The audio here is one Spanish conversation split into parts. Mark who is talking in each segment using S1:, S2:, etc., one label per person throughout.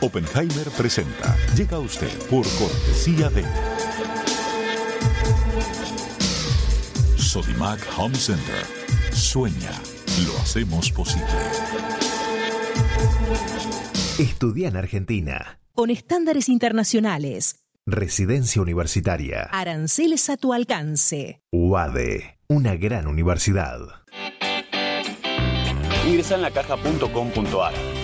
S1: Oppenheimer presenta. Llega a usted por cortesía de Sodimac Home Center. Sueña, lo hacemos posible.
S2: Estudia en Argentina.
S3: Con estándares internacionales.
S2: Residencia universitaria.
S3: Aranceles a tu alcance.
S2: UADE. Una gran universidad.
S4: Ingresa en lacaja.com.ar,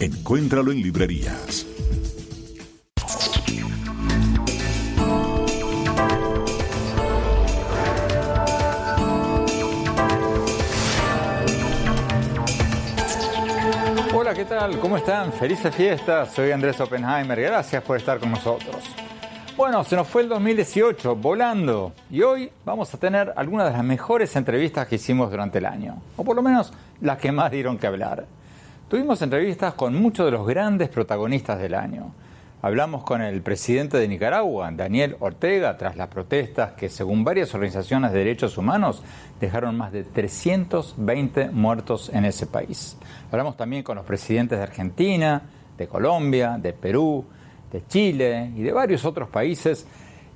S1: Encuéntralo en librerías.
S5: Hola, ¿qué tal? ¿Cómo están? Felices fiestas. Soy Andrés Oppenheimer. Gracias por estar con nosotros. Bueno, se nos fue el 2018 volando y hoy vamos a tener algunas de las mejores entrevistas que hicimos durante el año, o por lo menos las que más dieron que hablar. Tuvimos entrevistas con muchos de los grandes protagonistas del año. Hablamos con el presidente de Nicaragua, Daniel Ortega, tras las protestas que, según varias organizaciones de derechos humanos, dejaron más de 320 muertos en ese país. Hablamos también con los presidentes de Argentina, de Colombia, de Perú, de Chile y de varios otros países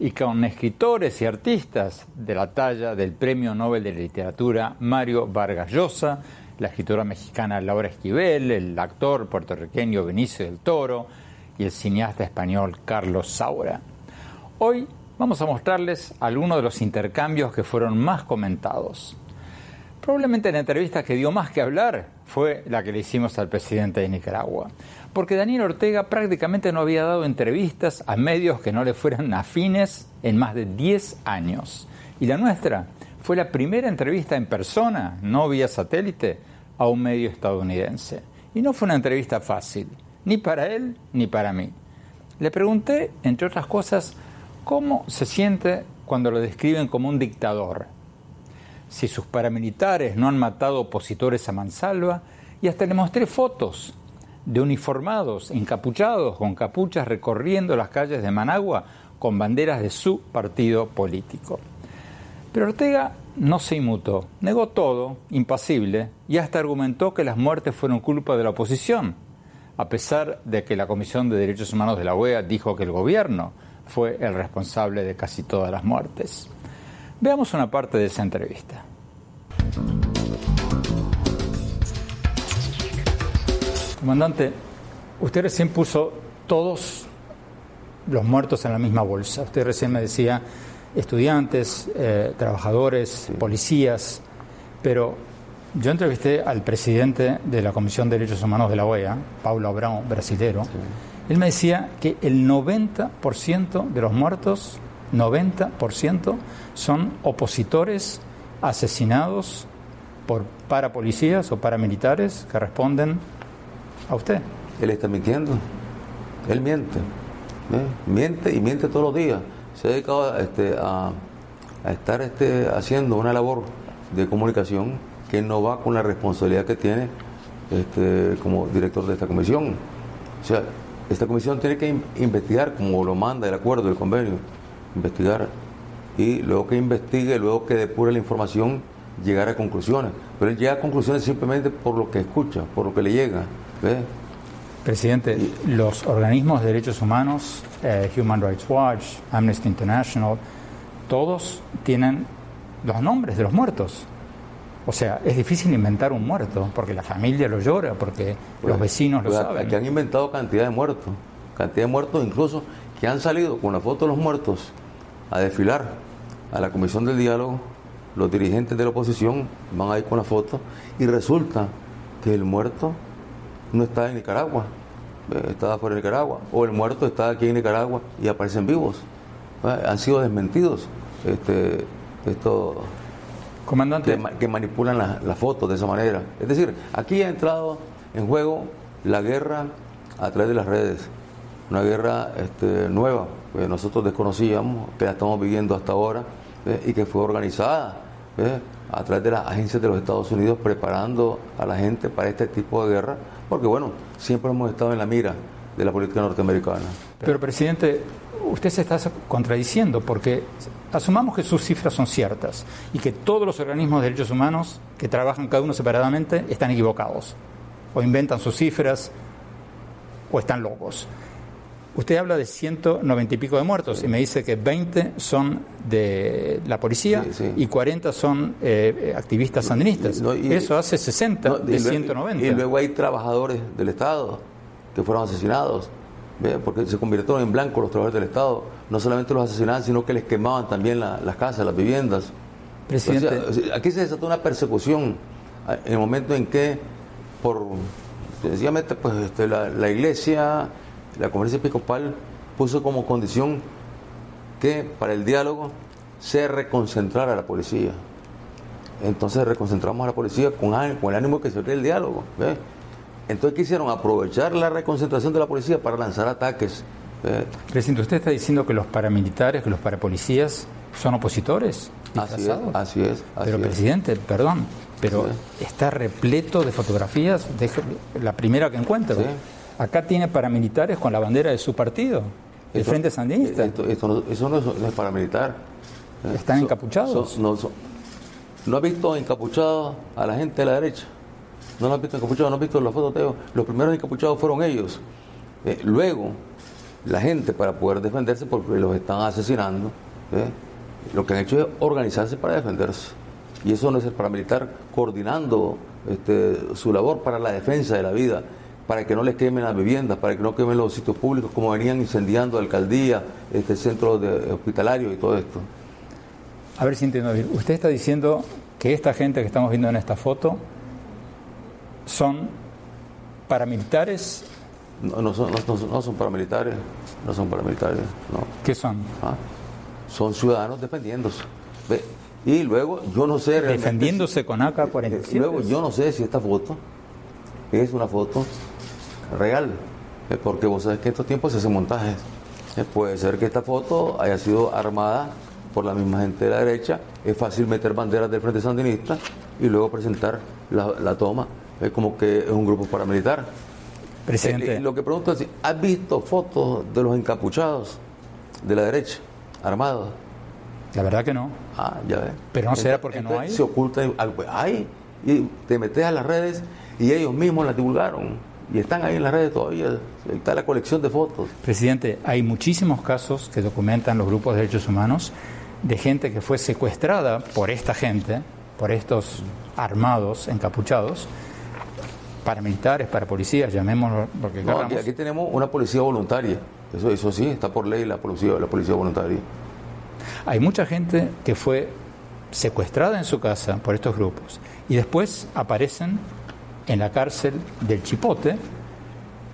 S5: y con escritores y artistas de la talla del Premio Nobel de Literatura Mario Vargas Llosa, la escritora mexicana Laura Esquivel, el actor puertorriqueño Benicio del Toro y el cineasta español Carlos Saura. Hoy vamos a mostrarles algunos de los intercambios que fueron más comentados. Probablemente la entrevista que dio más que hablar fue la que le hicimos al presidente de Nicaragua, porque Daniel Ortega prácticamente no había dado entrevistas a medios que no le fueran afines en más de 10 años. Y la nuestra fue la primera entrevista en persona, no vía satélite, a un medio estadounidense. Y no fue una entrevista fácil, ni para él ni para mí. Le pregunté, entre otras cosas, cómo se siente cuando lo describen como un dictador. Si sus paramilitares no han matado opositores a mansalva, y hasta le mostré fotos de uniformados, encapuchados, con capuchas recorriendo las calles de Managua con banderas de su partido político. Pero Ortega no se inmutó, negó todo, impasible, y hasta argumentó que las muertes fueron culpa de la oposición, a pesar de que la Comisión de Derechos Humanos de la OEA dijo que el gobierno fue el responsable de casi todas las muertes. Veamos una parte de esa entrevista. Comandante, usted recién puso todos los muertos en la misma bolsa. Usted recién me decía estudiantes, eh, trabajadores, policías, pero yo entrevisté al presidente de la Comisión de Derechos Humanos de la OEA, Paulo Abrão, brasilero. Él me decía que el 90% de los muertos, 90%, son opositores asesinados por parapolicías o paramilitares que responden a usted.
S6: Él está mintiendo. Él miente. ¿eh? Miente y miente todos los días. Se ha dedicado este, a, estar este, haciendo una labor de comunicación que no va con la responsabilidad que tiene este, como director de esta comisión. O sea, esta comisión tiene que investigar como lo manda el acuerdo, del convenio, investigar y luego que investigue, luego que depure la información, llegar a conclusiones. Pero él llega a conclusiones simplemente por lo que escucha, por lo que le llega.
S5: Presidente, los organismos de derechos humanos, eh, Human Rights Watch, Amnesty International, todos tienen los nombres de los muertos. O sea, es difícil inventar un muerto, porque la familia lo llora, porque
S6: Pues,
S5: los vecinos lo
S6: pues,
S5: saben.
S6: Aquí han inventado cantidad de muertos, cantidad de muertos incluso que han salido con la foto de los muertos a desfilar a la comisión del diálogo. Los dirigentes de la oposición van ahí con la foto y resulta que el muerto no está en Nicaragua, eh, está fuera de Nicaragua, o el muerto está aquí en Nicaragua y aparecen vivos. Eh, Han sido desmentidos este, estos
S5: Comandante,
S6: que, ma- que manipulan la- las fotos de esa manera. Es decir, aquí ha entrado en juego la guerra a través de las redes, una guerra este, nueva que nosotros desconocíamos, que la estamos viviendo hasta ahora ¿ve? y que fue organizada ¿ve? a través de las agencias de los Estados Unidos preparando a la gente para este tipo de guerra, porque bueno, siempre hemos estado en la mira de la política norteamericana.
S5: pero presidente, usted se está contradiciendo porque asumamos que sus cifras son ciertas y que todos los organismos de derechos humanos que trabajan cada uno separadamente están equivocados o inventan sus cifras o están locos. Usted habla de 190 y pico de muertos y me dice que 20 son de la policía
S6: Sí, sí.
S5: y 40 son eh, activistas sandinistas.
S6: No, y-
S5: Eso hace 60
S6: No,
S5: de
S6: y luego-
S5: 190.
S6: Y luego hay trabajadores del Estado que fueron asesinados, ¿ve? porque se convirtieron en blanco los trabajadores del Estado. No solamente los asesinaban, sino que les quemaban también la- las casas, las viviendas.
S5: Presidente,
S6: O sea, aquí se desató una persecución en el momento en que, por sencillamente, pues este, la, la iglesia, la conferencia episcopal puso como condición que para el diálogo se reconcentrara la policía. Entonces reconcentramos a la policía con, el ánimo que se abriera el diálogo. ¿ve? Entonces quisieron aprovechar la reconcentración de la policía para lanzar ataques. ¿ve?
S5: Presidente, ¿usted está diciendo que los paramilitares, que los parapolicías son opositores?
S6: Así es, así es. así
S5: Pero
S6: es.
S5: presidente, perdón, pero
S6: Sí.
S5: está repleto de fotografías, la primera que encuentro.
S6: Sí.
S5: Acá tiene paramilitares con la bandera de su partido, el
S6: Esto-
S5: Frente Sandinista.
S6: esto- esto no- eso no es, no es paramilitar.
S5: ¿Están
S6: So-
S5: encapuchados?
S6: so- no, so- ¿No has visto encapuchados a la gente de la derecha? ¿No lo has visto encapuchados? ¿No has visto los fotos, Teo? Los primeros encapuchados fueron ellos. Eh, luego, la gente, para poder defenderse, porque los están asesinando, ¿eh? lo que han hecho es organizarse para defenderse. Y eso no es el paramilitar coordinando este, su labor para la defensa de la vida, para que no les quemen las viviendas, para que no quemen los sitios públicos, como venían incendiando alcaldía, este centro de, hospitalario y todo esto.
S5: A ver si entiendo bien. Usted está diciendo que esta gente que estamos viendo en esta foto son paramilitares.
S6: No, no son, no, no- no son paramilitares, no son paramilitares, no.
S5: ¿Qué son?
S6: Ah, Son ciudadanos defendiéndose. Ve, Y luego, yo no sé
S5: Defendiéndose con
S6: Eh,
S5: AK-47.
S6: Luego, yo no sé si esta foto es una foto real, eh, porque vos sabés que en estos tiempos se hacen montajes. Eh, Puede ser que esta foto haya sido armada por la misma gente de la derecha. Es fácil meter banderas del Frente Sandinista y luego presentar la, la toma eh, como que es un grupo paramilitar.
S5: Presidente,
S6: Eh, lo que pregunto es, ¿has visto fotos de los encapuchados de la derecha, armados?
S5: la verdad que no.
S6: Ah, ya ves.
S5: Pero no será porque no hay.
S6: Se oculta. hay. Y te metes a las redes y ellos mismos las divulgaron. Y están ahí en las redes todavía. Está la colección de fotos.
S5: Presidente, hay muchísimos casos que documentan los grupos de derechos humanos de gente que fue secuestrada por esta gente, por estos armados, encapuchados, paramilitares, para policías, llamémoslo lo que
S6: No, aquí, aquí tenemos una policía voluntaria. Eso, eso sí, está por ley la policía, la policía voluntaria.
S5: Hay mucha gente que fue secuestrada en su casa por estos grupos y después aparecen en la cárcel del Chipote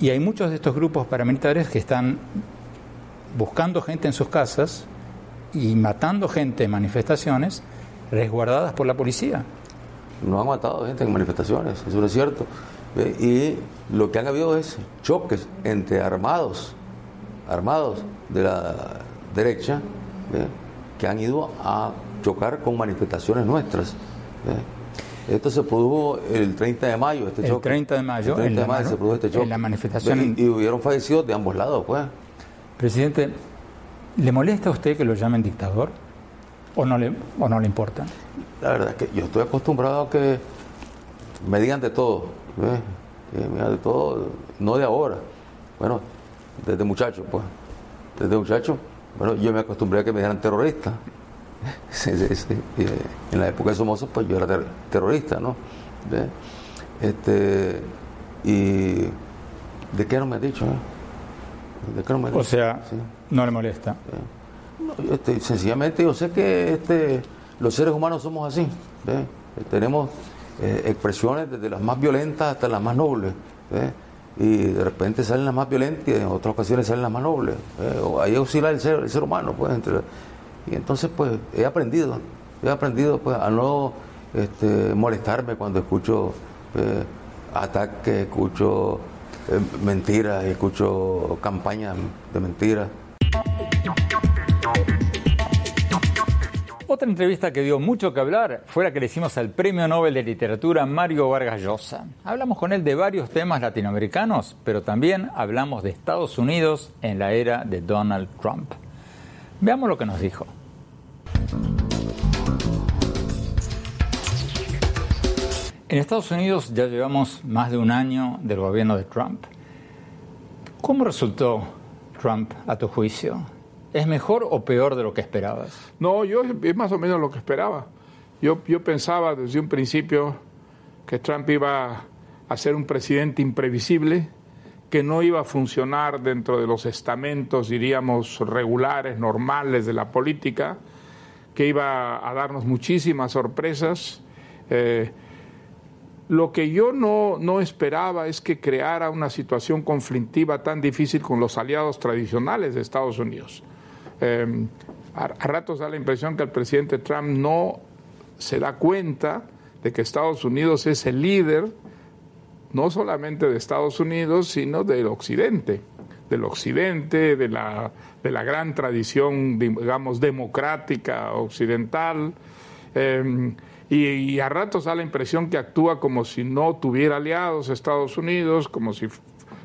S5: y hay muchos de estos grupos paramilitares que están buscando gente en sus casas y matando gente en manifestaciones resguardadas por la policía.
S6: No han matado gente en manifestaciones, eso no es cierto. Y lo que han habido es choques entre armados, armados de la derecha, que han ido a chocar con manifestaciones nuestras. Esto se produjo el 30 de mayo, este
S5: El
S6: choque.
S5: 30 de mayo,
S6: El 30
S5: en
S6: de mayo se produjo este
S5: en
S6: choque.
S5: la manifestación en-
S6: Y, y hubieron fallecidos de ambos lados, pues.
S5: Presidente, ¿le molesta a usted que lo llamen dictador? ¿O no le, o no le importa?
S6: La verdad es que yo estoy acostumbrado a que me digan de todo, ¿ves? Que me digan de todo, no de ahora. Bueno, desde muchacho, pues. Desde muchacho, bueno, yo me acostumbré a que me dijeran terrorista. en la época de Somoza, pues yo era terrorista, ¿no? Este, y ¿de qué no me ha dicho?
S5: ¿De qué no me dicho? O sea, no le molesta.
S6: Este, sencillamente yo sé que este, los seres humanos somos así. Tenemos eh, expresiones desde las más violentas hasta las más nobles. Y de repente salen las más violentas y en otras ocasiones salen las más nobles. ahí oscila el ser, el ser humano. Pues, entre, y entonces pues he aprendido, he aprendido pues a no este, molestarme cuando escucho eh, ataques, escucho eh, mentiras, escucho campañas de mentiras.
S5: Otra entrevista que dio mucho que hablar fue la que le hicimos al Premio Nobel de Literatura Mario Vargas Llosa. Hablamos con él de varios temas latinoamericanos, pero también hablamos de Estados Unidos en la era de Donald Trump. Veamos lo que nos dijo. En Estados Unidos ya llevamos más de un año del gobierno de Trump. ¿Cómo resultó Trump a tu juicio? ¿Es mejor o peor de lo que esperabas?
S7: No, yo es más o menos lo que esperaba. Yo, yo pensaba desde un principio que Trump iba a ser un presidente imprevisible, que no iba a funcionar dentro de los estamentos, diríamos, regulares, normales de la política, que iba a darnos muchísimas sorpresas. Eh, lo que yo no, no, esperaba es que creara una situación conflictiva tan difícil con los aliados tradicionales de Estados Unidos. Em, a, ratos da la impresión que el presidente Trump no se da cuenta de que Estados Unidos es el líder no solamente de Estados Unidos, sino del Occidente, del Occidente, de la, de la gran tradición, digamos, democrática occidental. Em, y, y, a ratos da la impresión que actúa como si no tuviera aliados Estados Unidos, como si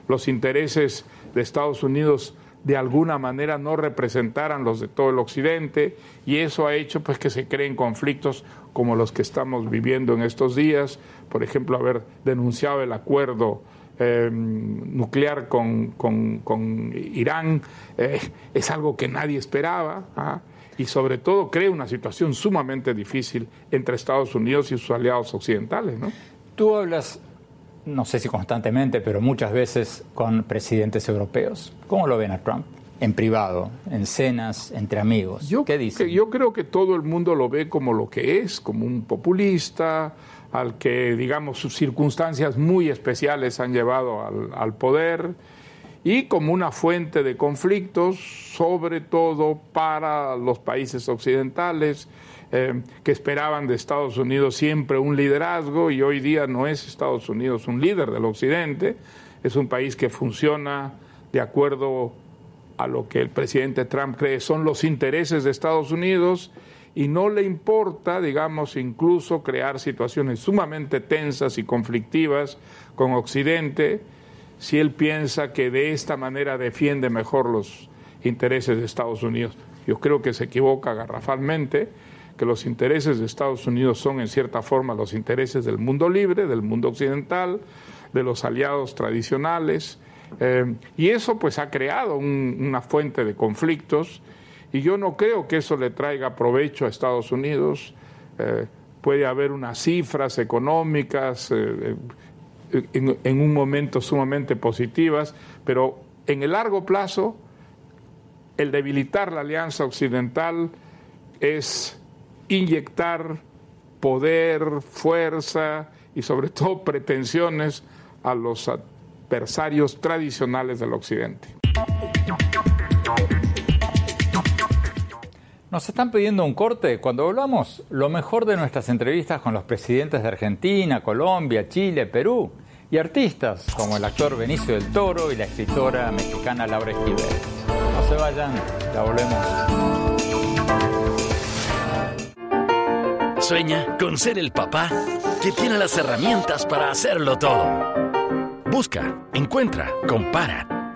S7: los intereses de Estados Unidos de alguna manera no representaran los de todo el occidente y eso ha hecho pues que se creen conflictos como los que estamos viviendo en estos días, por ejemplo haber denunciado el acuerdo em, nuclear con, Irán eh, es algo que nadie esperaba ¿ah? y sobre todo crea una situación sumamente difícil entre Estados Unidos y sus aliados occidentales. ¿no?
S5: Tú hablas no sé si constantemente, pero muchas veces con presidentes europeos. ¿Cómo lo ven a Trump? En privado, en cenas, entre amigos.
S7: Yo,
S5: ¿Qué dice?
S7: Yo creo que todo el mundo lo ve como lo que es, como un populista, al que, digamos, sus circunstancias muy especiales han llevado al, poder y como una fuente de conflictos, sobre todo para los países occidentales eh, que esperaban de Estados Unidos siempre un liderazgo y hoy día no es Estados Unidos un líder del Occidente, es un país que funciona de acuerdo a lo que el presidente Trump cree son los intereses de Estados Unidos y no le importa, digamos, incluso crear situaciones sumamente tensas y conflictivas con Occidente si él piensa que de esta manera defiende mejor los intereses de Estados Unidos. Yo creo que se equivoca garrafalmente que los intereses de Estados Unidos son en cierta forma los intereses del mundo libre, del mundo occidental, de los aliados tradicionales, eh, y eso pues ha creado una fuente de conflictos, y yo no creo que eso le traiga provecho a Estados Unidos. Eh, puede haber unas cifras económicas eh, en, en un momento sumamente positivas, pero en el largo plazo, el debilitar la alianza occidental es inyectar poder, fuerza y sobre todo pretensiones a los adversarios tradicionales del Occidente.
S5: Nos están pidiendo un corte cuando hablamos lo mejor de nuestras entrevistas con los presidentes de Argentina, Colombia, Chile, Perú y artistas como el actor Benicio del Toro y la escritora mexicana Laura Esquivel. No se vayan, ya volvemos.
S8: Sueña con ser el papá que tiene las herramientas para hacerlo todo. Busca, encuentra, compara.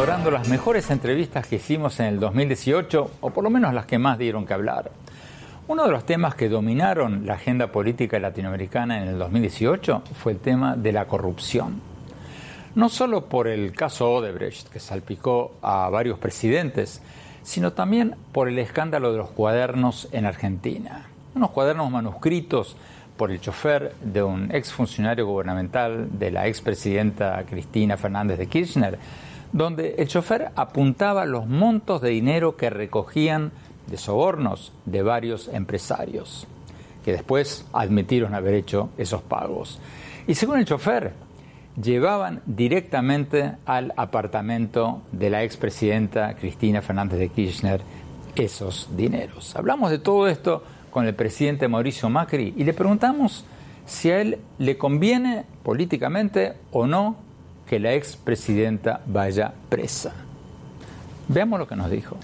S5: Rememorando las mejores entrevistas que hicimos en el 2018, o por lo menos las que más dieron que hablar. Uno de los temas que dominaron la agenda política latinoamericana en el 2018 fue el tema de la corrupción. No solo por el caso Odebrecht, que salpicó a varios presidentes, sino también por el escándalo de los cuadernos en Argentina. Unos cuadernos manuscritos por el chofer de un exfuncionario gubernamental de la expresidenta Cristina Fernández de Kirchner, donde el chofer apuntaba los montos de dinero que recogían de sobornos de varios empresarios, que después admitieron haber hecho esos pagos. Y según el chofer, llevaban directamente al apartamento de la expresidenta Cristina Fernández de Kirchner esos dineros. Hablamos de todo esto con el presidente Mauricio Macri y le preguntamos si a él le conviene políticamente o no que la expresidenta vaya presa. Veamos lo que nos dijo.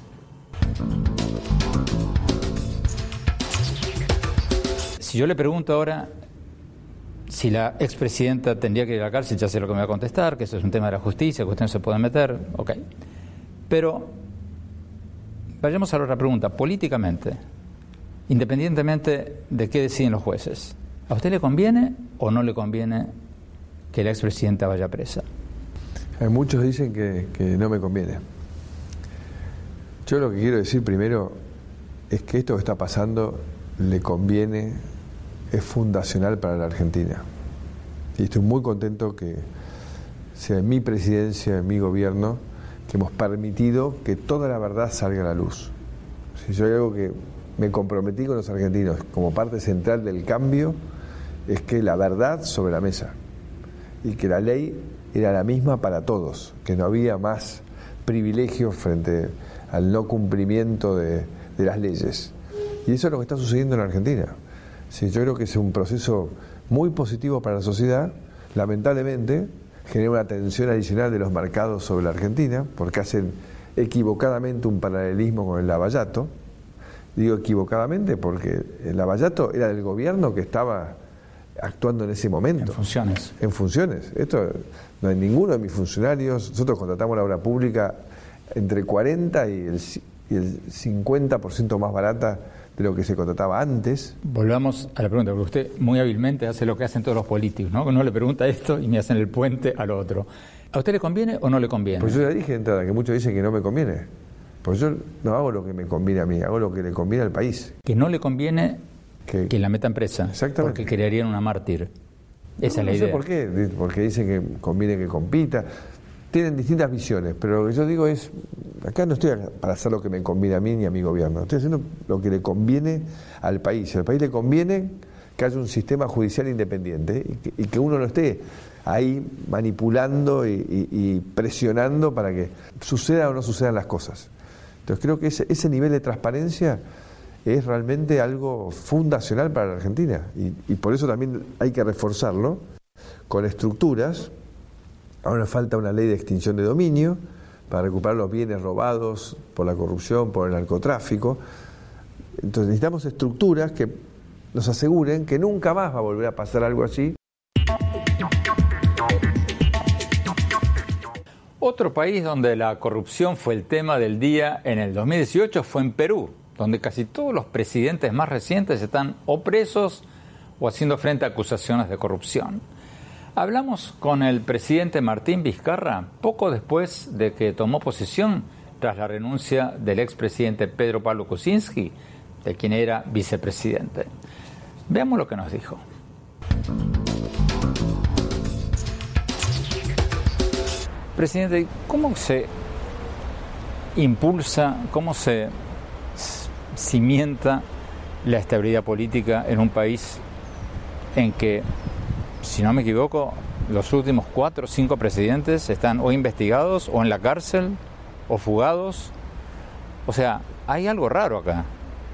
S5: Si yo le pregunto ahora si la expresidenta tendría que ir a la cárcel, ya sé lo que me va a contestar, que eso es un tema de la justicia, que usted no se puede meter, ok. Pero vayamos a la otra pregunta, políticamente, independientemente de qué deciden los jueces, ¿a usted le conviene o no le conviene que la expresidenta vaya presa?
S9: Hay muchos dicen que, que no me conviene. Yo lo que quiero decir primero es que esto que está pasando le conviene, es fundacional para la Argentina. Y estoy muy contento que sea en mi presidencia, en mi gobierno, que hemos permitido que toda la verdad salga a la luz. Si yo hay algo que me comprometí con los argentinos como parte central del cambio, es que la verdad sobre la mesa y que la ley era la misma para todos, que no había más privilegios frente al no cumplimiento de, de las leyes. Y eso es lo que está sucediendo en Argentina. Sí, yo creo que es un proceso muy positivo para la sociedad. Lamentablemente, genera una tensión adicional de los mercados sobre la Argentina, porque hacen equivocadamente un paralelismo con el lavallato. Digo equivocadamente porque el lavallato era del gobierno que estaba actuando en ese momento.
S5: En funciones.
S9: En funciones. Esto no hay ninguno de mis funcionarios. Nosotros contratamos la obra pública entre 40 y el, y el 50% más barata de lo que se contrataba antes.
S5: Volvamos a la pregunta, porque usted muy hábilmente hace lo que hacen todos los políticos, ¿no? Uno le pregunta esto y me hacen el puente al otro. ¿A usted le conviene o no le conviene?
S9: Pues yo ya dije de entrada que muchos dicen que no me conviene. Pues yo no hago lo que me conviene a mí, hago lo que le conviene al país.
S5: Que no le conviene
S9: que,
S5: que la metan presa.
S9: Exactamente.
S5: Porque crearían una mártir. Esa
S9: no,
S5: es la
S9: no
S5: idea.
S9: sé por qué, porque dicen que conviene que compita. Tienen distintas visiones, pero lo que yo digo es, acá no estoy para hacer lo que me conviene a mí ni a mi gobierno, estoy haciendo lo que le conviene al país. Al país le conviene que haya un sistema judicial independiente y que, y que uno no esté ahí manipulando y, y, y, presionando para que suceda o no sucedan las cosas. Entonces creo que ese, ese nivel de transparencia es realmente algo fundacional para la Argentina y, y por eso también hay que reforzarlo con estructuras Ahora falta una ley de extinción de dominio para recuperar los bienes robados por la corrupción, por el narcotráfico. Entonces necesitamos estructuras que nos aseguren que nunca más va a volver a pasar algo así.
S5: Otro país donde la corrupción fue el tema del día en el 2018 fue en Perú, donde casi todos los presidentes más recientes están o presos o haciendo frente a acusaciones de corrupción. Hablamos con el presidente Martín Vizcarra poco después de que tomó posesión tras la renuncia del expresidente Pedro Pablo Kuczynski, de quien era vicepresidente. Veamos lo que nos dijo. Presidente, ¿cómo se impulsa, cómo se cimienta la estabilidad política en un país en que si no me equivoco, los últimos cuatro o cinco presidentes están o investigados o en la cárcel o fugados. O sea, hay algo raro acá,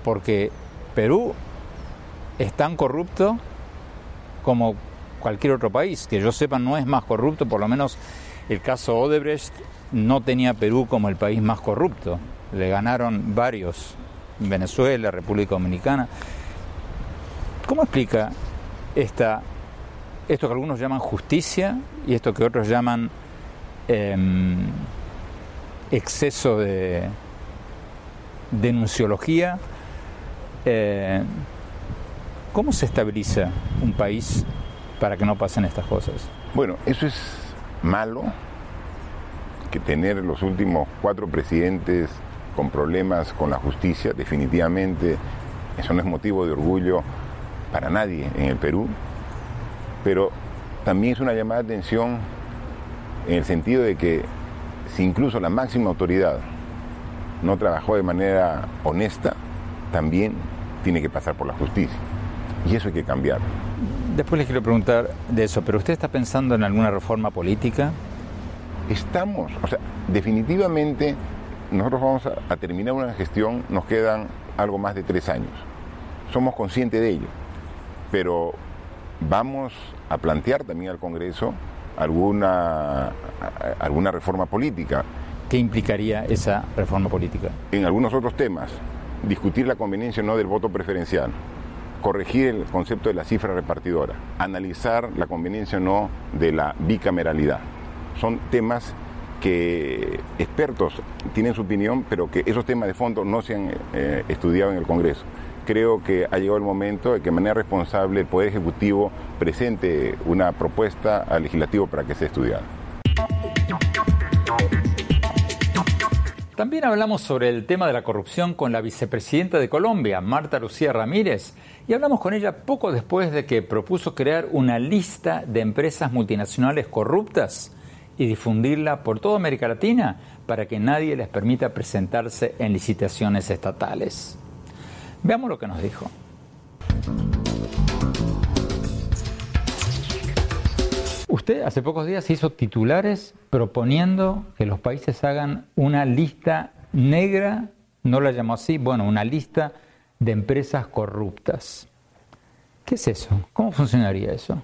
S5: porque Perú es tan corrupto como cualquier otro país. Que yo sepa no es más corrupto, por lo menos el caso Odebrecht no tenía Perú como el país más corrupto. Le ganaron varios, Venezuela, República Dominicana. ¿Cómo explica esta, esto que algunos llaman justicia y esto que otros llaman em, exceso de denunciología? Eh, ¿Cómo se estabiliza un país para que no pasen estas cosas?
S10: Bueno, eso es malo, que tener los últimos cuatro presidentes con problemas con la justicia, definitivamente eso no es motivo de orgullo para nadie en el Perú, pero también es una llamada de atención en el sentido de que si incluso la máxima autoridad no trabajó de manera honesta, también tiene que pasar por la justicia. Y eso hay que cambiar.
S5: Después les quiero preguntar de eso, pero ¿usted está pensando en alguna reforma política?
S10: Estamos, o sea, definitivamente nosotros vamos a, terminar una gestión, nos quedan algo más de tres años. Somos conscientes de ello, pero vamos a plantear también al Congreso alguna, alguna reforma política.
S5: ¿Qué implicaría esa reforma política?
S10: En algunos otros temas, discutir la conveniencia o no del voto preferencial, corregir el concepto de la cifra repartidora, analizar la conveniencia o no de la bicameralidad. Son temas que expertos tienen su opinión, pero que esos temas de fondo no se han eh, estudiado en el Congreso. Creo que ha llegado el momento de que de manera responsable el Poder Ejecutivo presente una propuesta al legislativo para que sea estudiada.
S5: También hablamos sobre el tema de la corrupción con la vicepresidenta de Colombia, Marta Lucía Ramírez, y hablamos con ella poco después de que propuso crear una lista de empresas multinacionales corruptas y difundirla por toda América Latina para que nadie les permita presentarse en licitaciones estatales. Veamos lo que nos dijo. Usted hace pocos días hizo titulares proponiendo que los países hagan una lista negra, no la llamó así, bueno, una lista de empresas corruptas. ¿Qué es eso? ¿Cómo funcionaría eso?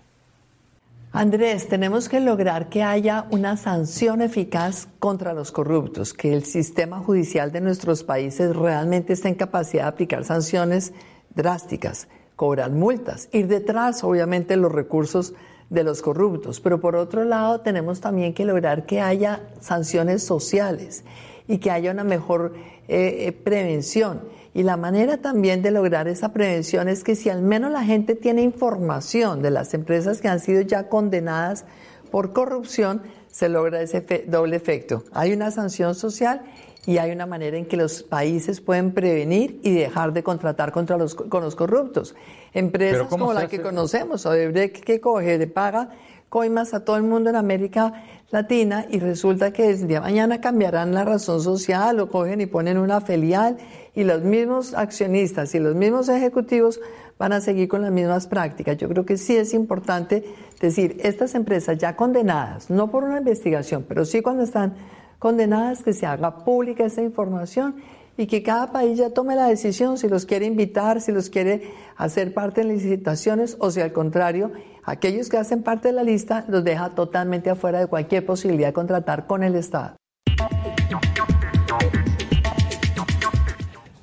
S11: Andrés, tenemos que lograr que haya una sanción eficaz contra los corruptos, que el sistema judicial de nuestros países realmente esté en capacidad de aplicar sanciones drásticas, cobrar multas, ir detrás, obviamente, los recursos de los corruptos. Pero por otro lado, tenemos también que lograr que haya sanciones sociales y que haya una mejor eh, eh, prevención. Y la manera también de lograr esa prevención es que si al menos la gente tiene información de las empresas que han sido ya condenadas por corrupción, se logra ese doble efecto. Hay una sanción social y hay una manera en que los países pueden prevenir y dejar de contratar contra los, con los corruptos. Empresas como la que conocemos, Odebrecht, que coge, le paga coimas a todo el mundo en América Latina y resulta que día de mañana cambiarán la razón social, lo cogen y ponen una filial y los mismos accionistas y los mismos ejecutivos van a seguir con las mismas prácticas. Yo creo que sí es importante decir, estas empresas ya condenadas, no por una investigación, pero sí cuando están condenadas que se haga pública esa información y que cada país ya tome la decisión si los quiere invitar, si los quiere hacer parte de licitaciones o si al contrario, aquellos que hacen parte de la lista los deja totalmente afuera de cualquier posibilidad de contratar con el Estado.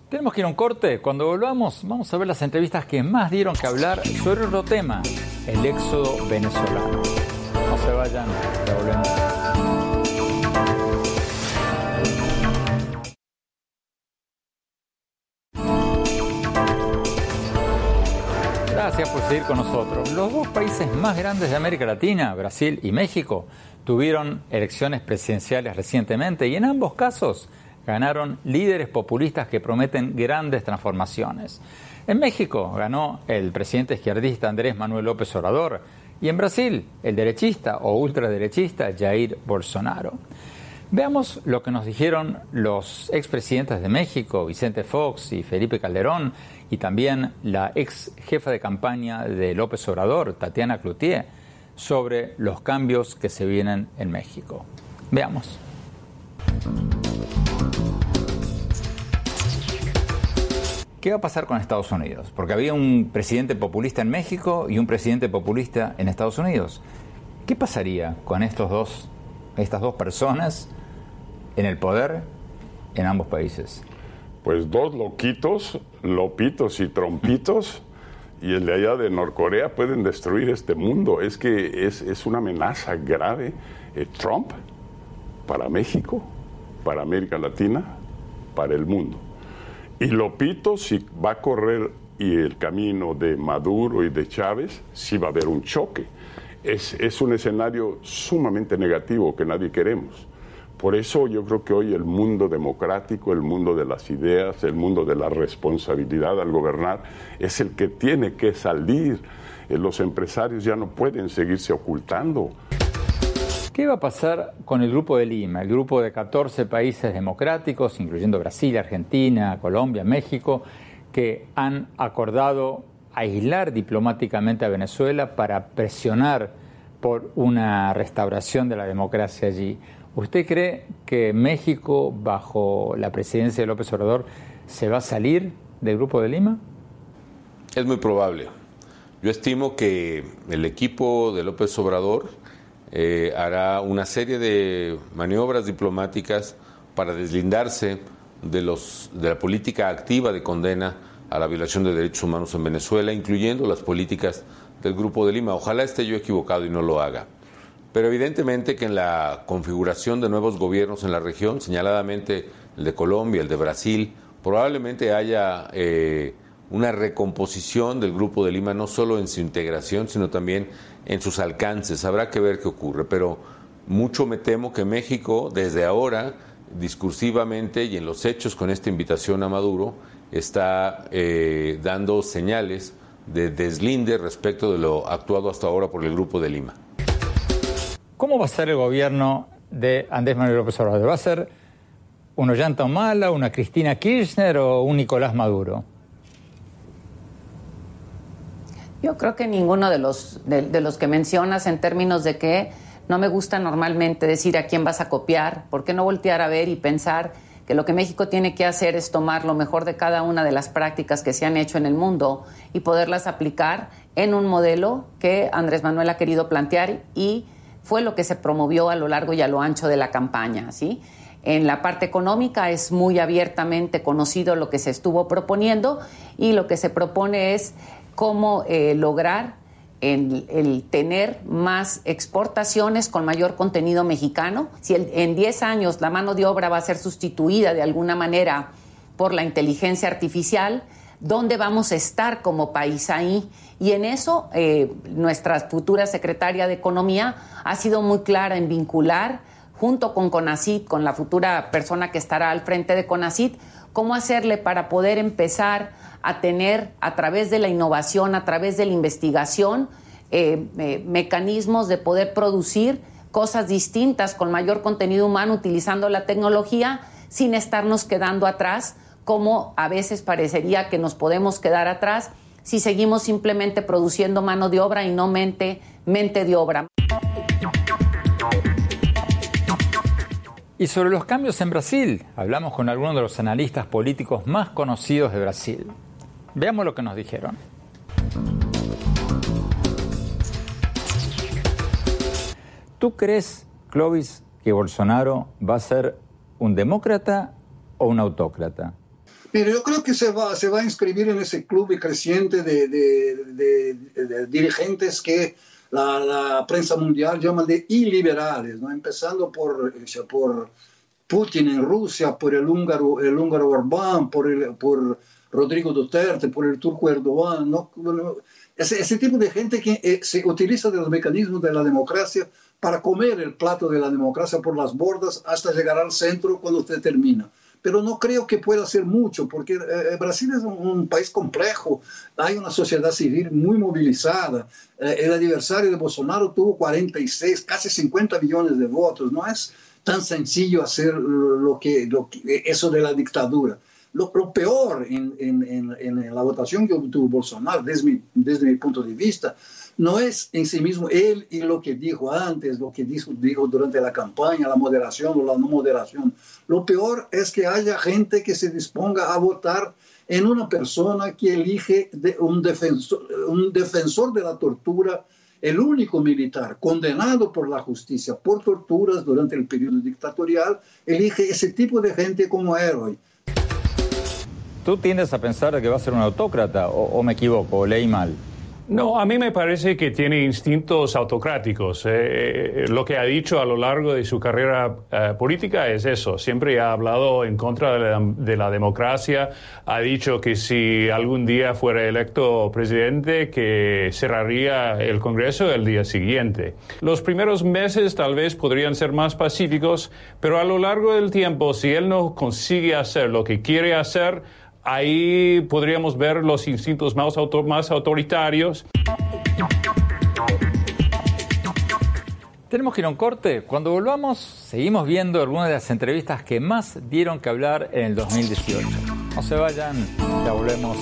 S5: Tenemos que ir a un corte. Cuando volvamos, vamos a ver las entrevistas que más dieron que hablar sobre otro tema, el éxodo venezolano. No se vayan, ya volvemos. Gracias por seguir con nosotros. Los dos países más grandes de América Latina, Brasil y México, tuvieron elecciones presidenciales recientemente y en ambos casos ganaron líderes populistas que prometen grandes transformaciones. En México ganó el presidente izquierdista Andrés Manuel López Obrador y en Brasil el derechista o ultraderechista Jair Bolsonaro. Veamos lo que nos dijeron los expresidentes de México, Vicente Fox y Felipe Calderón, y también la ex jefa de campaña de López Obrador, Tatiana Cloutier, sobre los cambios que se vienen en México. Veamos. ¿qué va a pasar con Estados Unidos? Porque había un presidente populista en México y un presidente populista en Estados Unidos. ¿Qué pasaría con estos dos, estas dos personas en el poder en ambos países?
S12: Pues dos loquitos, lopitos y trompitos, y el de allá de Norcorea pueden destruir este mundo. Es que es, es una amenaza grave. Eh, Trump para México, para América Latina, para el mundo. Y Lopito, si va a correr y el camino de Maduro y de Chávez, sí va a haber un choque. Es, es un escenario sumamente negativo que nadie queremos. Por eso yo creo que hoy el mundo democrático, el mundo de las ideas, el mundo de la responsabilidad al gobernar, es el que tiene que salir. Eh, los empresarios ya no pueden seguirse ocultando.
S5: ¿Qué va a pasar con el Grupo de Lima, el grupo de 14 países democráticos, incluyendo Brasil, Argentina, Colombia, México, que han acordado aislar diplomáticamente a Venezuela para presionar por una restauración de la democracia allí? ¿Usted cree que México, bajo la presidencia de López Obrador, se va a salir del Grupo de Lima?
S13: Es muy probable. Yo estimo que el equipo de López Obrador eh, hará una serie de maniobras diplomáticas para deslindarse de, los, de la política activa de condena a la violación de derechos humanos en Venezuela, incluyendo las políticas del Grupo de Lima. Ojalá esté yo equivocado y no lo haga. Pero evidentemente que en la configuración de nuevos gobiernos en la región, señaladamente el de Colombia, el de Brasil, probablemente haya eh, una recomposición del Grupo de Lima, no solo en su integración, sino también en sus alcances. Habrá que ver qué ocurre, pero mucho me temo que México, desde ahora, discursivamente y en los hechos con esta invitación a Maduro, está eh, dando señales de deslinde respecto de lo actuado hasta ahora por el Grupo de Lima.
S5: ¿Cómo va a ser el gobierno de Andrés Manuel López Obrador? ¿Va a ser un Ollanta Humala, una Cristina Kirchner o un Nicolás Maduro?
S14: Yo creo que ninguno de los, de, los que mencionas en términos de que no me gusta normalmente decir a quién vas a copiar, ¿por qué no voltear a ver y pensar que lo que México tiene que hacer es tomar lo mejor de cada una de las prácticas que se han hecho en el mundo y poderlas aplicar en un modelo que Andrés Manuel ha querido plantear y fue lo que se promovió a lo largo y a lo ancho de la campaña, ¿sí? En la parte económica es muy abiertamente conocido lo que se estuvo proponiendo y lo que se propone es cómo eh, lograr el, tener más exportaciones con mayor contenido mexicano. Si en 10 años la mano de obra va a ser sustituida de alguna manera por la inteligencia artificial, ¿dónde vamos a estar como país ahí? Y en eso eh, nuestra futura secretaria de Economía ha sido muy clara en vincular junto con CONACIT, con la futura persona que estará al frente de CONACIT, cómo hacerle para poder empezar a tener a través de la innovación, a través de la investigación, eh, eh, mecanismos de poder producir cosas distintas con mayor contenido humano utilizando la tecnología sin estarnos quedando atrás, como a veces parecería que nos podemos quedar atrás si seguimos simplemente produciendo mano de obra y no mente, mente de obra.
S5: Y sobre los cambios en Brasil, hablamos con algunos de los analistas políticos más conocidos de Brasil. Veamos lo que nos dijeron. ¿Tú crees, Clovis, que Bolsonaro va a ser un demócrata o un autócrata?
S15: Mira, yo creo que se va, se va a inscribir en ese club creciente de, de, dirigentes que la, la, prensa mundial llama de iliberales, ¿no? empezando por, por Putin en Rusia, por el húngaro, el húngaro Orbán, por, el, por Rodrigo Duterte, por el turco Erdogan, ¿no? ese, tipo de gente que eh, se utiliza de los mecanismos de la democracia para comer el plato de la democracia por las bordas hasta llegar al centro cuando usted termina. Pero no creo que pueda hacer mucho, porque eh, Brasil es un, país complejo, hay una sociedad civil muy movilizada, eh, el adversario de Bolsonaro tuvo 46, casi 50 millones de votos, no es tan sencillo hacer lo que eso de la dictadura. Lo, peor en, en, en, la votación que obtuvo Bolsonaro, desde mi, desde mi punto de vista, no es en sí mismo él y lo que dijo antes, lo que dijo, dijo durante la campaña, la moderación o la no moderación. Lo peor es que haya gente que se disponga a votar en una persona que elige un, defensor, un defensor de la tortura, el único militar condenado por la justicia por torturas durante el periodo dictatorial, elige ese tipo de gente como héroe.
S5: ¿Tú tiendes a pensar que va a ser un autócrata o, o me equivoco leí mal?
S16: No, a mí me parece que tiene instintos autocráticos. Eh, eh, lo que ha dicho a lo largo de su carrera eh, política es eso. Siempre ha hablado en contra de la, democracia. Ha dicho que si algún día fuera electo presidente, que cerraría el Congreso el día siguiente. Los primeros meses tal vez podrían ser más pacíficos, pero a lo largo del tiempo, si él no consigue hacer lo que quiere hacer, ahí podríamos ver los instintos más, autoritarios.
S5: Tenemos que ir a un corte. Cuando volvamos, seguimos viendo algunas de las entrevistas que más dieron que hablar en el 2018. No se vayan, ya volvemos.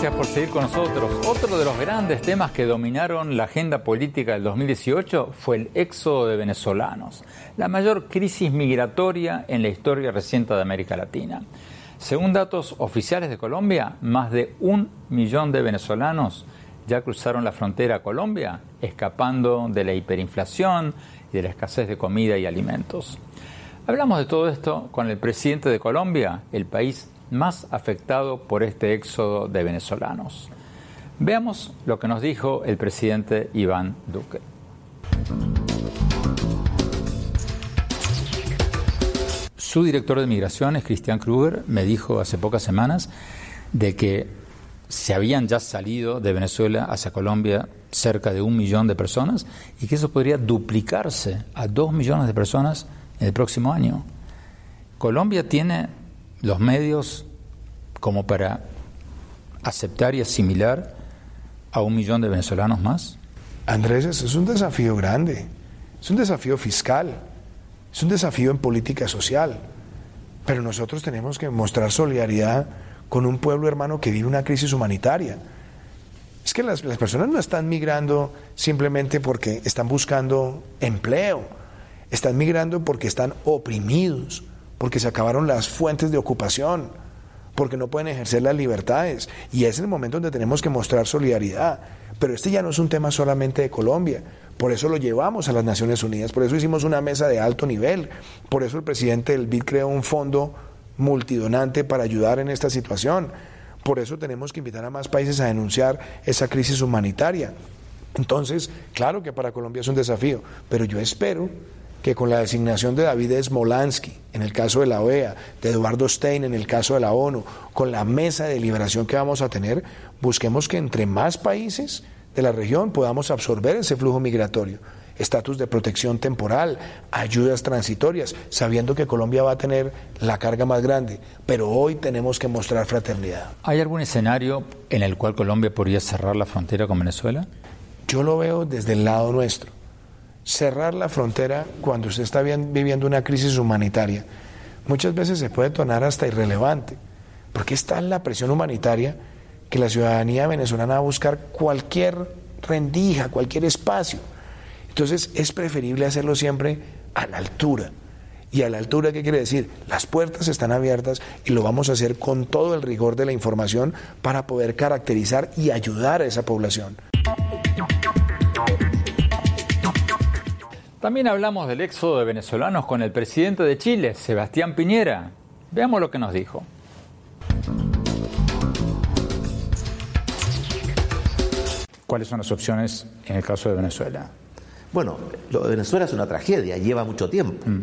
S5: Gracias por seguir con nosotros. Otro de los grandes temas que dominaron la agenda política del 2018 fue el éxodo de venezolanos, la mayor crisis migratoria en la historia reciente de América Latina. Según datos oficiales de Colombia, más de un millón de venezolanos ya cruzaron la frontera a Colombia, escapando de la hiperinflación y de la escasez de comida y alimentos. Hablamos de todo esto con el presidente de Colombia, el país más afectado por este éxodo de venezolanos. Veamos lo que nos dijo el presidente Iván Duque. Su director de migraciones, Cristian Kruger, me dijo hace pocas semanas de que se habían ya salido de Venezuela hacia Colombia cerca de un millón de personas y que eso podría duplicarse a dos millones de personas en el próximo año. Colombia tiene los medios como para aceptar y asimilar a un millón de venezolanos más?
S17: Andrés, es un desafío grande, es un desafío fiscal, es un desafío en política social, pero nosotros tenemos que mostrar solidaridad con un pueblo hermano que vive una crisis humanitaria. Es que las, las personas no están migrando simplemente porque están buscando empleo, están migrando porque están oprimidos, porque se acabaron las fuentes de ocupación, porque no pueden ejercer las libertades. Y es el momento donde tenemos que mostrar solidaridad. Pero este ya no es un tema solamente de Colombia. Por eso lo llevamos a las Naciones Unidas, por eso hicimos una mesa de alto nivel, por eso el presidente del BID creó un fondo multidonante para ayudar en esta situación. Por eso tenemos que invitar a más países a denunciar esa crisis humanitaria. Entonces, claro que para Colombia es un desafío, pero yo espero que con la designación de David Smolansky en el caso de la OEA, de Eduardo Stein en el caso de la ONU, con la mesa de liberación que vamos a tener, busquemos que entre más países de la región podamos absorber ese flujo migratorio. Estatus de protección temporal, ayudas transitorias, sabiendo que Colombia va a tener la carga más grande, pero hoy tenemos que mostrar fraternidad.
S5: ¿Hay algún escenario en el cual Colombia podría cerrar la frontera con Venezuela?
S17: Yo lo veo desde el lado nuestro cerrar la frontera cuando usted está viviendo una crisis humanitaria muchas veces se puede tornar hasta irrelevante, porque está la presión humanitaria que la ciudadanía venezolana va a buscar cualquier rendija, cualquier espacio. Entonces es preferible hacerlo siempre a la altura. ¿Y a la altura qué quiere decir? Las puertas están abiertas y lo vamos a hacer con todo el rigor de la información para poder caracterizar y ayudar a esa población.
S5: También hablamos del éxodo de venezolanos con el presidente de Chile, Sebastián Piñera. Veamos lo que nos dijo. ¿Cuáles son las opciones en el caso de Venezuela?
S18: Bueno, lo de Venezuela es una tragedia, lleva mucho tiempo.
S5: Mm.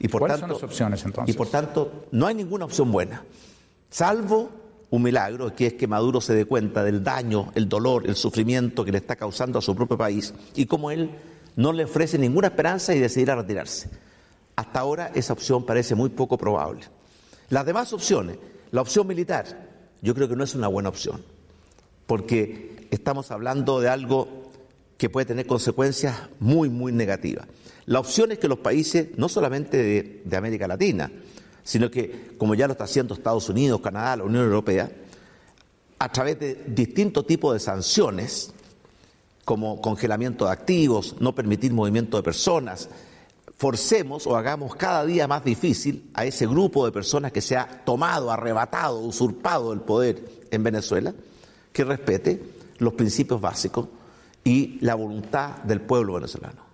S18: Y por
S5: ¿Cuáles
S18: tanto,
S5: son las opciones entonces?
S18: Y por tanto, no hay ninguna opción buena, salvo un milagro, que es que Maduro se dé cuenta del daño, el dolor, el sufrimiento que le está causando a su propio país y cómo él no le ofrece ninguna esperanza y decidirá retirarse. Hasta ahora esa opción parece muy poco probable. Las demás opciones, la opción militar, yo creo que no es una buena opción, porque estamos hablando de algo que puede tener consecuencias muy, muy negativas. La opción es que los países, no solamente de, de América Latina, sino que, como ya lo está haciendo Estados Unidos, Canadá, la Unión Europea, a través de distintos tipos de sanciones, como congelamiento de activos, no permitir movimiento de personas, forcemos o hagamos cada día más difícil a ese grupo de personas que se ha tomado, arrebatado, usurpado el poder en Venezuela, que respete los principios básicos y la voluntad del pueblo venezolano.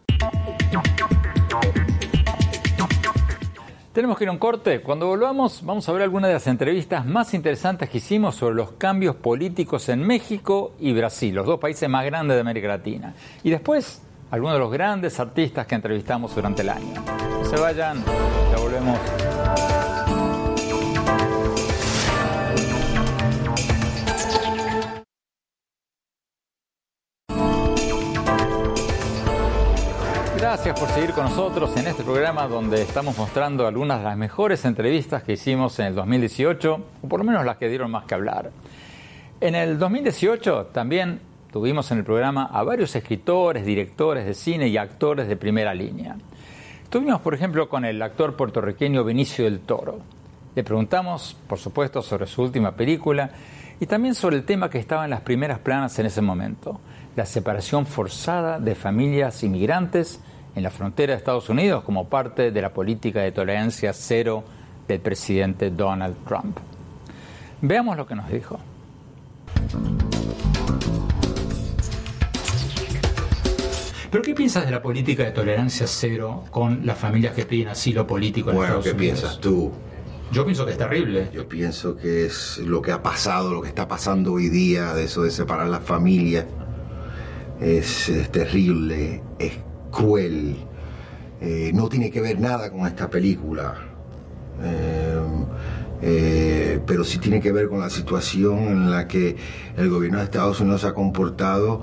S5: Tenemos que ir a un corte. Cuando volvamos vamos a ver algunas de las entrevistas más interesantes que hicimos sobre los cambios políticos en México y Brasil, los dos países más grandes de América Latina. Y después algunos de los grandes artistas que entrevistamos durante el año. No se vayan, ya volvemos. Gracias por seguir con nosotros en este programa donde estamos mostrando algunas de las mejores entrevistas que hicimos en el 2018, o por lo menos las que dieron más que hablar. En el 2018 también tuvimos en el programa a varios escritores, directores de cine y actores de primera línea. Estuvimos, por ejemplo, con el actor puertorriqueño Benicio del Toro. Le preguntamos, por supuesto, sobre su última película y también sobre el tema que estaba en las primeras planas en ese momento, la separación forzada de familias inmigrantes en la frontera de Estados Unidos como parte de la política de tolerancia cero del presidente Donald Trump. Veamos lo que nos dijo. ¿Pero qué piensas de la política de tolerancia cero con las familias que piden asilo político en
S19: bueno,
S5: Estados
S19: ¿qué
S5: Unidos?
S19: piensas tú?
S5: Yo pienso que es terrible.
S19: Yo pienso que es lo que ha pasado, lo que está pasando hoy día, de eso de separar las familias. Es, es terrible, es cruel. Eh, no tiene que ver nada con esta película. Eh, eh, pero sí tiene que ver con la situación en la que el gobierno de Estados Unidos ha comportado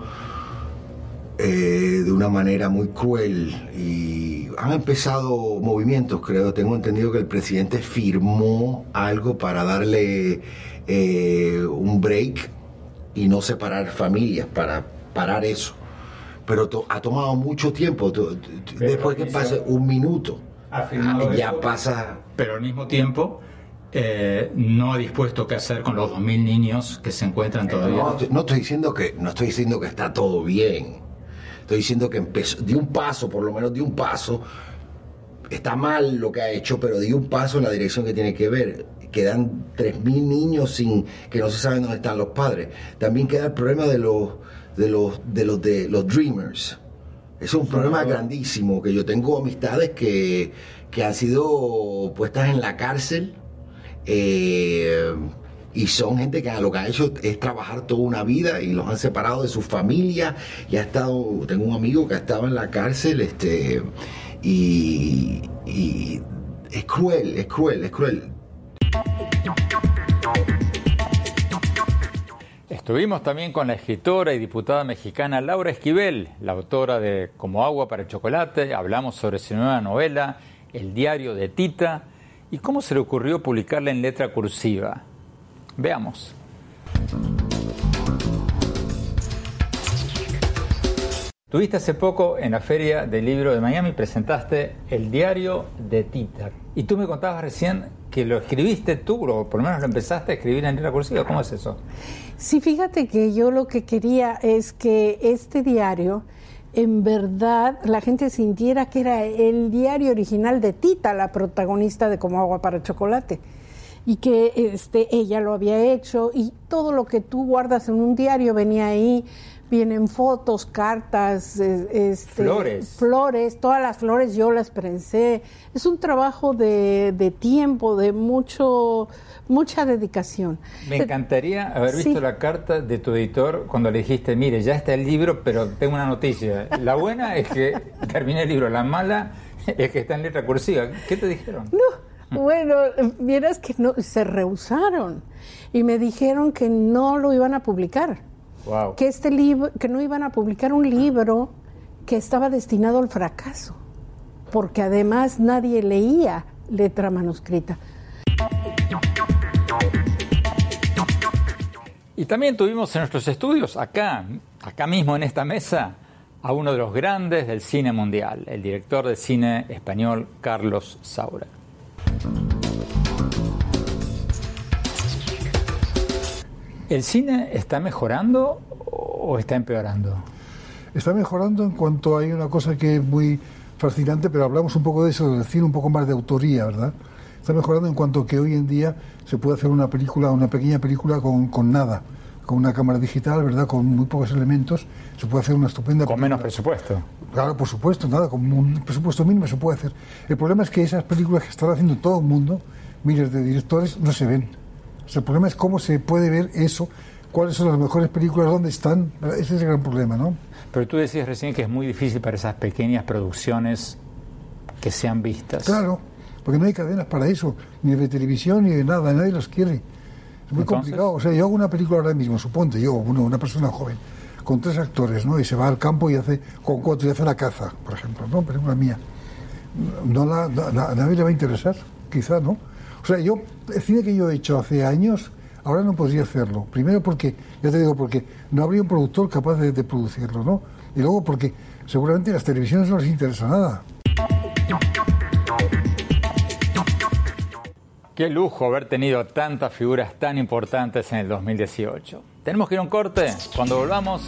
S19: de una manera muy cruel y han empezado movimientos, creo, tengo entendido que el presidente firmó algo para darle un break y no separar familias, para parar eso. Pero to- ha tomado mucho tiempo, después que pase un minuto, ya
S5: eso,
S19: pasa...
S5: Pero al mismo tiempo eh, no ha dispuesto qué hacer con los 2.000 niños que se encuentran todavía.
S19: No, no estoy diciendo que no estoy diciendo que está todo bien. Estoy diciendo que empezó, dio un paso, por lo menos dio un paso. Está mal lo que ha hecho, pero dio un paso en la dirección que tiene que ver. Quedan 3.000 niños sin que no se saben dónde están los padres. También queda el problema de los de los de los de los dreamers. Es un problema grandísimo que yo tengo amistades que, que han sido puestas en la cárcel eh, y son gente que lo que ha hecho es trabajar toda una vida y los han separado de su familia y ha estado, tengo un amigo que ha estado en la cárcel este, y, y es cruel, es cruel, es cruel.
S5: Estuvimos también con la escritora y diputada mexicana Laura Esquivel, la autora de Como agua para el chocolate. Hablamos sobre su nueva novela, El diario de Tita, y cómo se le ocurrió publicarla en letra cursiva. Veamos. Tuviste hace poco en la Feria del Libro de Miami, presentaste El diario de Tita. Y tú me contabas recién que lo escribiste tú, o por lo menos lo empezaste a escribir en letra cursiva. ¿Cómo es eso?
S20: Sí, fíjate que yo lo que quería es que este diario, en verdad, la gente sintiera que era el diario original de Tita, la protagonista de Como agua para chocolate. Y que este, ella lo había hecho y todo lo que tú guardas en un diario venía ahí. Vienen fotos, cartas, eh, este,
S5: Flores.
S20: flores, todas las flores yo las prensé. Es un trabajo de, de tiempo, de mucho, mucha dedicación.
S5: Me encantaría haber visto
S20: Sí.
S5: la carta de tu editor cuando le dijiste, mire, ya está el libro, pero tengo una noticia. La buena es que terminé el libro, la mala es que está en letra cursiva. ¿Qué te dijeron?
S20: No, bueno, vieras que no, se rehusaron y me dijeron que no lo iban a publicar,
S5: Wow.
S20: que este libro, que no iban a publicar un libro que estaba destinado al fracaso, porque además nadie leía letra manuscrita.
S5: Y también tuvimos en nuestros estudios, acá, acá mismo en esta mesa, a uno de los grandes del cine mundial, el director de cine español Carlos Saura. ¿El cine está mejorando o está empeorando?
S21: está mejorando en cuanto hay una cosa que es muy fascinante, pero hablamos un poco de eso, del cine un poco más de autoría, ¿verdad? Está mejorando en cuanto que hoy en día se puede hacer una película, una pequeña película con, con nada, con una cámara digital, ¿verdad? Con muy pocos elementos, se puede hacer una estupenda
S5: Con menos presupuesto.
S21: Claro, por supuesto, nada, con un presupuesto mínimo se puede hacer. El problema es que esas películas que están haciendo todo el mundo, miles de directores, no se ven. O sea, el problema es cómo se puede ver eso, cuáles son las mejores películas, dónde están. Ese es el gran problema, ¿no?
S5: Pero tú decías recién que es muy difícil para esas pequeñas producciones que sean vistas.
S21: Claro, porque no hay cadenas para eso, ni de televisión ni de nada, nadie los quiere. Es muy
S5: Entonces-
S21: complicado. O sea, yo hago una película ahora mismo, suponte, yo, uno, una persona joven, con tres actores, ¿no? Y se va al campo y hace, con cuatro, y hace la caza, por ejemplo, ¿no? Película mía. No la, no- na- a nadie le va a interesar, quizá, ¿no? O sea, yo, el cine que yo he hecho hace años, ahora no podría hacerlo. Primero porque, ya te digo, porque no habría un productor capaz de, de producirlo, ¿no? Y luego porque seguramente las televisiones no les interesa nada.
S5: Qué lujo haber tenido tantas figuras tan importantes en el 2018. Tenemos que ir a un corte. Cuando volvamos,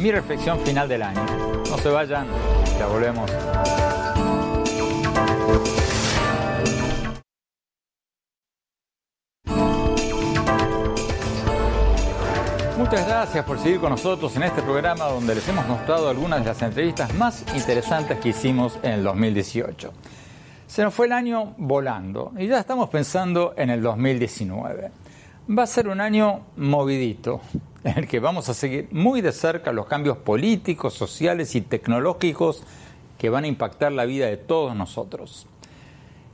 S5: mi reflexión final del año. No se vayan, ya volvemos. Muchas gracias por seguir con nosotros en este programa donde les hemos mostrado algunas de las entrevistas más interesantes que hicimos en el 2018. Se nos fue el año volando y ya estamos pensando en el 2019. Va a ser un año movidito, en el que vamos a seguir muy de cerca los cambios políticos, sociales y tecnológicos que van a impactar la vida de todos nosotros.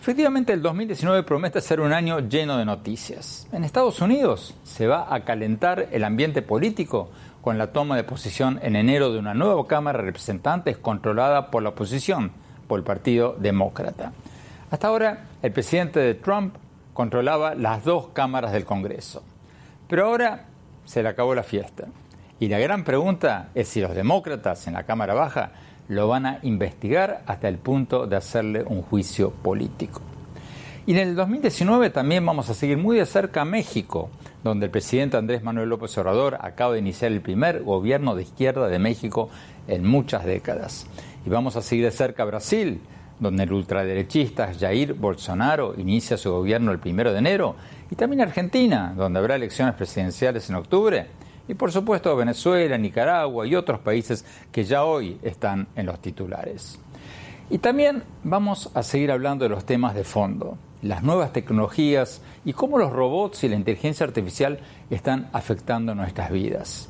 S5: Efectivamente, el 2019 promete ser un año lleno de noticias. En Estados Unidos se va a calentar el ambiente político con la toma de posición en enero de una nueva Cámara de Representantes controlada por la oposición, por el Partido Demócrata. Hasta ahora, el presidente de Trump controlaba las dos cámaras del Congreso. Pero ahora se le acabó la fiesta. Y la gran pregunta es si los demócratas en la Cámara Baja lo van a investigar hasta el punto de hacerle un juicio político. Y en el 2019 también vamos a seguir muy de cerca México, donde el presidente Andrés Manuel López Obrador acaba de iniciar el primer gobierno de izquierda de México en muchas décadas. Y vamos a seguir de cerca Brasil, donde el ultraderechista Jair Bolsonaro inicia su gobierno el primero de enero, y también Argentina, donde habrá elecciones presidenciales en octubre, y por supuesto Venezuela, Nicaragua y otros países que ya hoy están en los titulares. Y también vamos a seguir hablando de los temas de fondo, las nuevas tecnologías y cómo los robots y la inteligencia artificial están afectando nuestras vidas.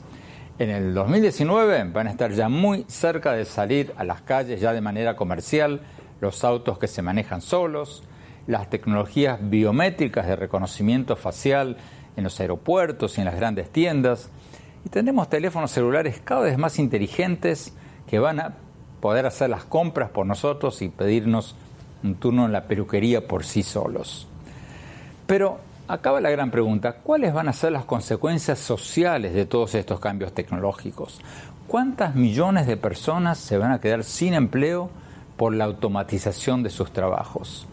S5: En el 2019 van a estar ya muy cerca de salir a las calles ya de manera comercial los autos que se manejan solos, las tecnologías biométricas de reconocimiento facial en los aeropuertos y en las grandes tiendas, y tendremos teléfonos celulares cada vez más inteligentes que van a poder hacer las compras por nosotros y pedirnos un turno en la peluquería por sí solos. Pero acaba la gran pregunta, ¿cuáles van a ser las consecuencias sociales de todos estos cambios tecnológicos? ¿Cuántas millones de personas se van a quedar sin empleo por la automatización de sus trabajos?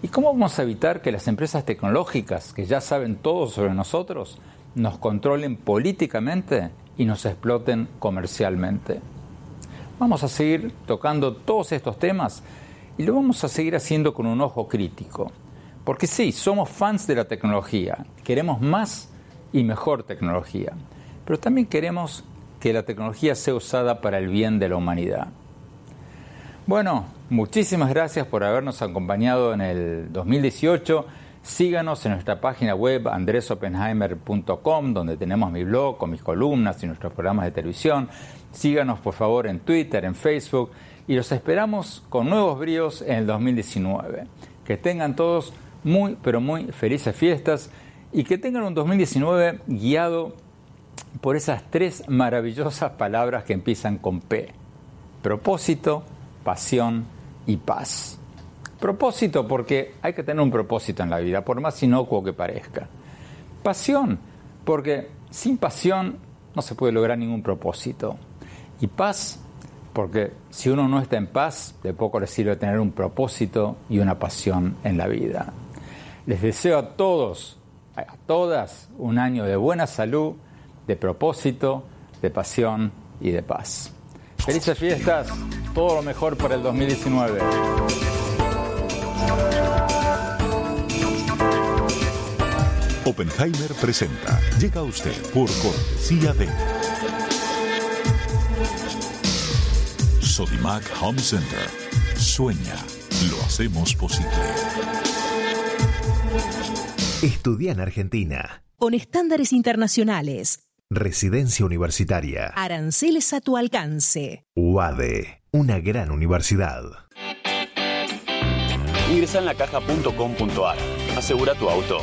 S5: ¿Y cómo vamos a evitar que las empresas tecnológicas, que ya saben todo sobre nosotros, nos controlen políticamente y nos exploten comercialmente? Vamos a seguir tocando todos estos temas y lo vamos a seguir haciendo con un ojo crítico. Porque sí, somos fans de la tecnología, queremos más y mejor tecnología, pero también queremos que la tecnología sea usada para el bien de la humanidad. Bueno, muchísimas gracias por habernos acompañado en el 2018. Síganos en nuestra página web andresopenheimer.com, donde tenemos mi blog con mis columnas y nuestros programas de televisión. Síganos por favor en Twitter, en Facebook y los esperamos con nuevos bríos en el 2019. Que tengan todos muy, pero muy felices fiestas y que tengan un 2019 guiado por esas tres maravillosas palabras que empiezan con P. Propósito, pasión y paz. Propósito porque hay que tener un propósito en la vida, por más inocuo que parezca. Pasión porque sin pasión no se puede lograr ningún propósito. Y paz porque si uno no está en paz, de poco le sirve tener un propósito y una pasión en la vida. Les deseo a todos, a todas, un año de buena salud, de propósito, de pasión y de paz. Felices fiestas, todo lo mejor para el 2019.
S1: Oppenheimer presenta. Llega a usted por cortesía de Sodimac Home Center. Sueña, lo hacemos posible.
S2: Estudia en Argentina.
S22: Con estándares internacionales.
S2: Residencia universitaria.
S22: Aranceles a tu alcance.
S2: UADE, una gran universidad.
S4: Ingresa en lacaja.com.ar, asegura tu auto